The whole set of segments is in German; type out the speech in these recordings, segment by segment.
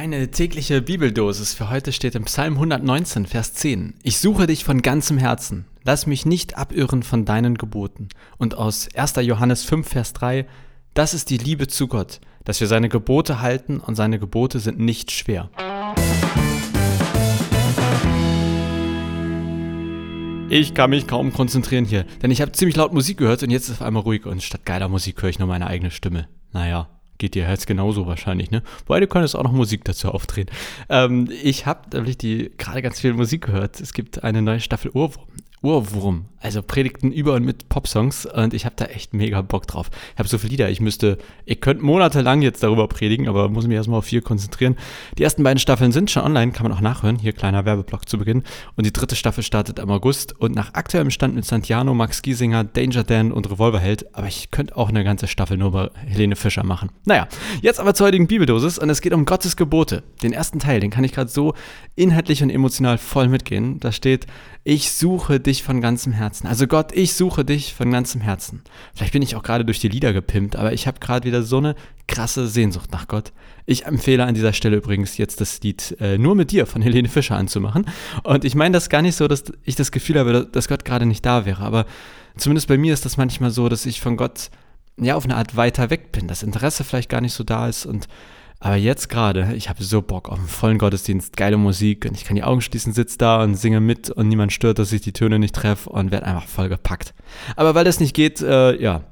Deine tägliche Bibeldosis für heute steht im Psalm 119, Vers 10. Ich suche dich von ganzem Herzen. Lass mich nicht abirren von deinen Geboten. Und aus 1. Johannes 5, Vers 3. Das ist die Liebe zu Gott, dass wir seine Gebote halten und seine Gebote sind nicht schwer. Ich kann mich kaum konzentrieren hier, denn ich habe ziemlich laut Musik gehört und jetzt ist auf einmal ruhig und statt geiler Musik höre ich nur meine eigene Stimme. Naja, geht dir Herz genauso wahrscheinlich, ne? Beide können jetzt auch noch Musik dazu aufdrehen. Ähm, ich habe nämlich die gerade ganz viel Musik gehört. Es gibt eine neue Staffel Urwurm. Urwurm, also Predigten über und mit Popsongs und ich habe da echt mega Bock drauf. Ich habe so viele Lieder, ich müsste, ich könnte monatelang jetzt darüber predigen, aber muss mich erstmal auf vier konzentrieren. Die ersten beiden Staffeln sind schon online, kann man auch nachhören, hier kleiner Werbeblock zu Beginn. Und die dritte Staffel startet im August und nach aktuellem Stand mit Santiano, Max Giesinger, Danger Dan und Revolverheld, aber ich könnte auch eine ganze Staffel nur über Helene Fischer machen. Naja, jetzt aber zur heutigen Bibeldosis und es geht um Gottes Gebote. Den ersten Teil, den kann ich gerade so inhaltlich und emotional voll mitgehen. Da steht, ich suche dich von ganzem Herzen. Also Gott, ich suche dich von ganzem Herzen. Vielleicht bin ich auch gerade durch die Lieder gepimpt, aber ich habe gerade wieder so eine krasse Sehnsucht nach Gott. Ich empfehle an dieser Stelle übrigens jetzt das Lied äh, Nur mit dir von Helene Fischer anzumachen. Und ich meine das gar nicht so, dass ich das Gefühl habe, dass Gott gerade nicht da wäre, aber zumindest bei mir ist das manchmal so, dass ich von Gott ja auf eine Art weiter weg bin, das Interesse vielleicht gar nicht so da ist und aber jetzt gerade, ich habe so Bock auf einen vollen Gottesdienst, geile Musik und ich kann die Augen schließen, sitze da und singe mit und niemand stört, dass ich die Töne nicht treffe und werde einfach voll gepackt. Aber weil das nicht geht, äh, ja,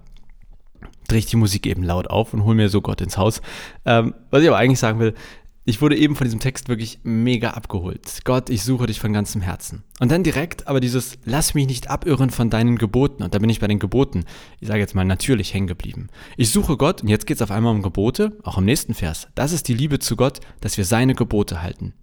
drehe ich die Musik eben laut auf und hole mir so Gott ins Haus. Ähm, was ich aber eigentlich sagen will, ich wurde eben von diesem Text wirklich mega abgeholt. Gott, ich suche dich von ganzem Herzen. Und dann direkt aber dieses, lass mich nicht abirren von deinen Geboten. Und da bin ich bei den Geboten, ich sage jetzt mal natürlich hängen geblieben. Ich suche Gott und jetzt geht es auf einmal um Gebote, auch im nächsten Vers. Das ist die Liebe zu Gott, dass wir seine Gebote halten.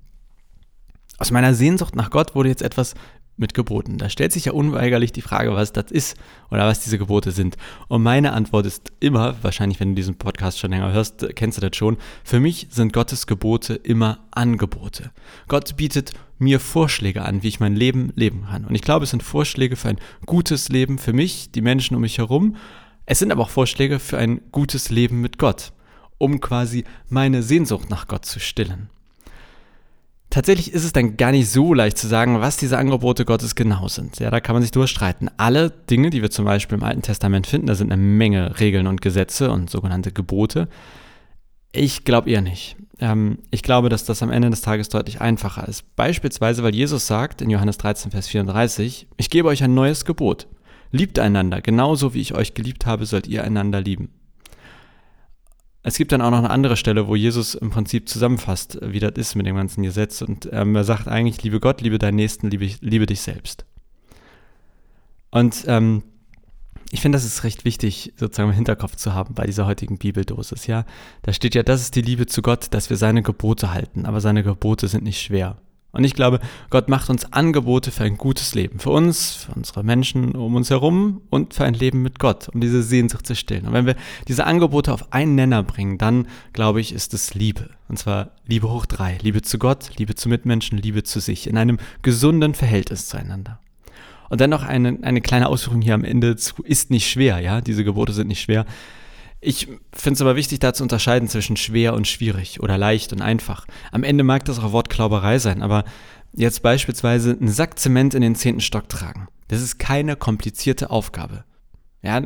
Aus meiner Sehnsucht nach Gott wurde jetzt etwas mit Geboten. Da stellt sich ja unweigerlich die Frage, was das ist oder was diese Gebote sind. Und meine Antwort ist immer, wahrscheinlich wenn du diesen Podcast schon länger hörst, kennst du das schon, für mich sind Gottes Gebote immer Angebote. Gott bietet mir Vorschläge an, wie ich mein Leben leben kann. Und ich glaube, es sind Vorschläge für ein gutes Leben für mich, die Menschen um mich herum. Es sind aber auch Vorschläge für ein gutes Leben mit Gott, um quasi meine Sehnsucht nach Gott zu stillen. Tatsächlich ist es dann gar nicht so leicht zu sagen, was diese Angebote Gottes genau sind. Ja, da kann man sich durchstreiten. Alle Dinge, die wir zum Beispiel im Alten Testament finden, da sind eine Menge Regeln und Gesetze und sogenannte Gebote. Ich glaube eher nicht. Ähm, ich glaube, dass das am Ende des Tages deutlich einfacher ist. Beispielsweise, weil Jesus sagt in Johannes 13, Vers 34, ich gebe euch ein neues Gebot. Liebt einander, genauso wie ich euch geliebt habe, sollt ihr einander lieben. Es gibt dann auch noch eine andere Stelle, wo Jesus im Prinzip zusammenfasst, wie das ist mit dem ganzen Gesetz. Und ähm, er sagt eigentlich, liebe Gott, liebe deinen Nächsten, liebe, liebe dich selbst. Und ähm, ich finde, das ist recht wichtig, sozusagen im Hinterkopf zu haben bei dieser heutigen Bibeldosis. Ja, da steht ja, das ist die Liebe zu Gott, dass wir seine Gebote halten. Aber seine Gebote sind nicht schwer. Und ich glaube, Gott macht uns Angebote für ein gutes Leben. Für uns, für unsere Menschen um uns herum und für ein Leben mit Gott, um diese Sehnsucht zu stillen. Und wenn wir diese Angebote auf einen Nenner bringen, dann, glaube ich, ist es Liebe. Und zwar Liebe hoch drei. Liebe zu Gott, Liebe zu Mitmenschen, Liebe zu sich. In einem gesunden Verhältnis zueinander. Und dann noch eine, eine kleine Ausführung hier am Ende zu, ist nicht schwer, ja. Diese Gebote sind nicht schwer. Ich finde es aber wichtig, da zu unterscheiden zwischen schwer und schwierig oder leicht und einfach. Am Ende mag das auch Wortklauberei sein, aber jetzt beispielsweise einen Sack Zement in den zehnten Stock tragen. Das ist keine komplizierte Aufgabe. Ja,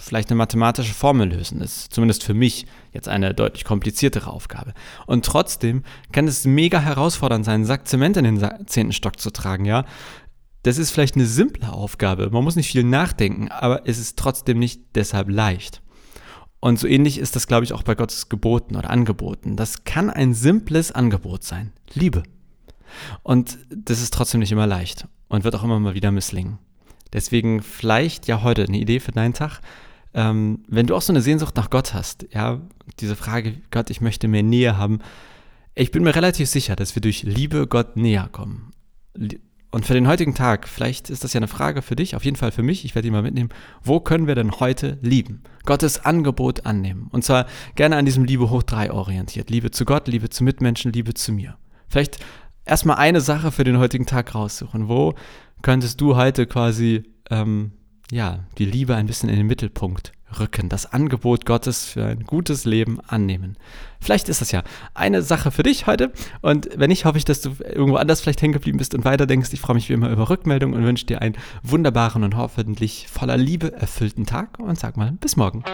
vielleicht eine mathematische Formel lösen ist zumindest für mich jetzt eine deutlich kompliziertere Aufgabe. Und trotzdem kann es mega herausfordernd sein, einen Sack Zement in den zehnten Stock zu tragen, ja. Das ist vielleicht eine simple Aufgabe. Man muss nicht viel nachdenken, aber es ist trotzdem nicht deshalb leicht. Und so ähnlich ist das, glaube ich, auch bei Gottes Geboten oder Angeboten. Das kann ein simples Angebot sein. Liebe. Und das ist trotzdem nicht immer leicht und wird auch immer mal wieder misslingen. Deswegen vielleicht ja heute eine Idee für deinen Tag. Ähm, wenn du auch so eine Sehnsucht nach Gott hast, ja, diese Frage, Gott, ich möchte mehr Nähe haben, ich bin mir relativ sicher, dass wir durch Liebe Gott näher kommen. Und für den heutigen Tag, vielleicht ist das ja eine Frage für dich, auf jeden Fall für mich, ich werde die mal mitnehmen. Wo können wir denn heute lieben? Gottes Angebot annehmen. Und zwar gerne an diesem Liebe hoch drei orientiert. Liebe zu Gott, Liebe zu Mitmenschen, Liebe zu mir. Vielleicht erstmal eine Sache für den heutigen Tag raussuchen. Wo könntest du heute quasi, ähm, ja, die Liebe ein bisschen in den Mittelpunkt Rücken, das Angebot Gottes für ein gutes Leben annehmen. Vielleicht ist das ja eine Sache für dich heute. Und wenn nicht, hoffe ich, dass du irgendwo anders vielleicht hängen geblieben bist und weiterdenkst. Ich freue mich wie immer über Rückmeldungen und wünsche dir einen wunderbaren und hoffentlich voller Liebe erfüllten Tag und sag mal bis morgen.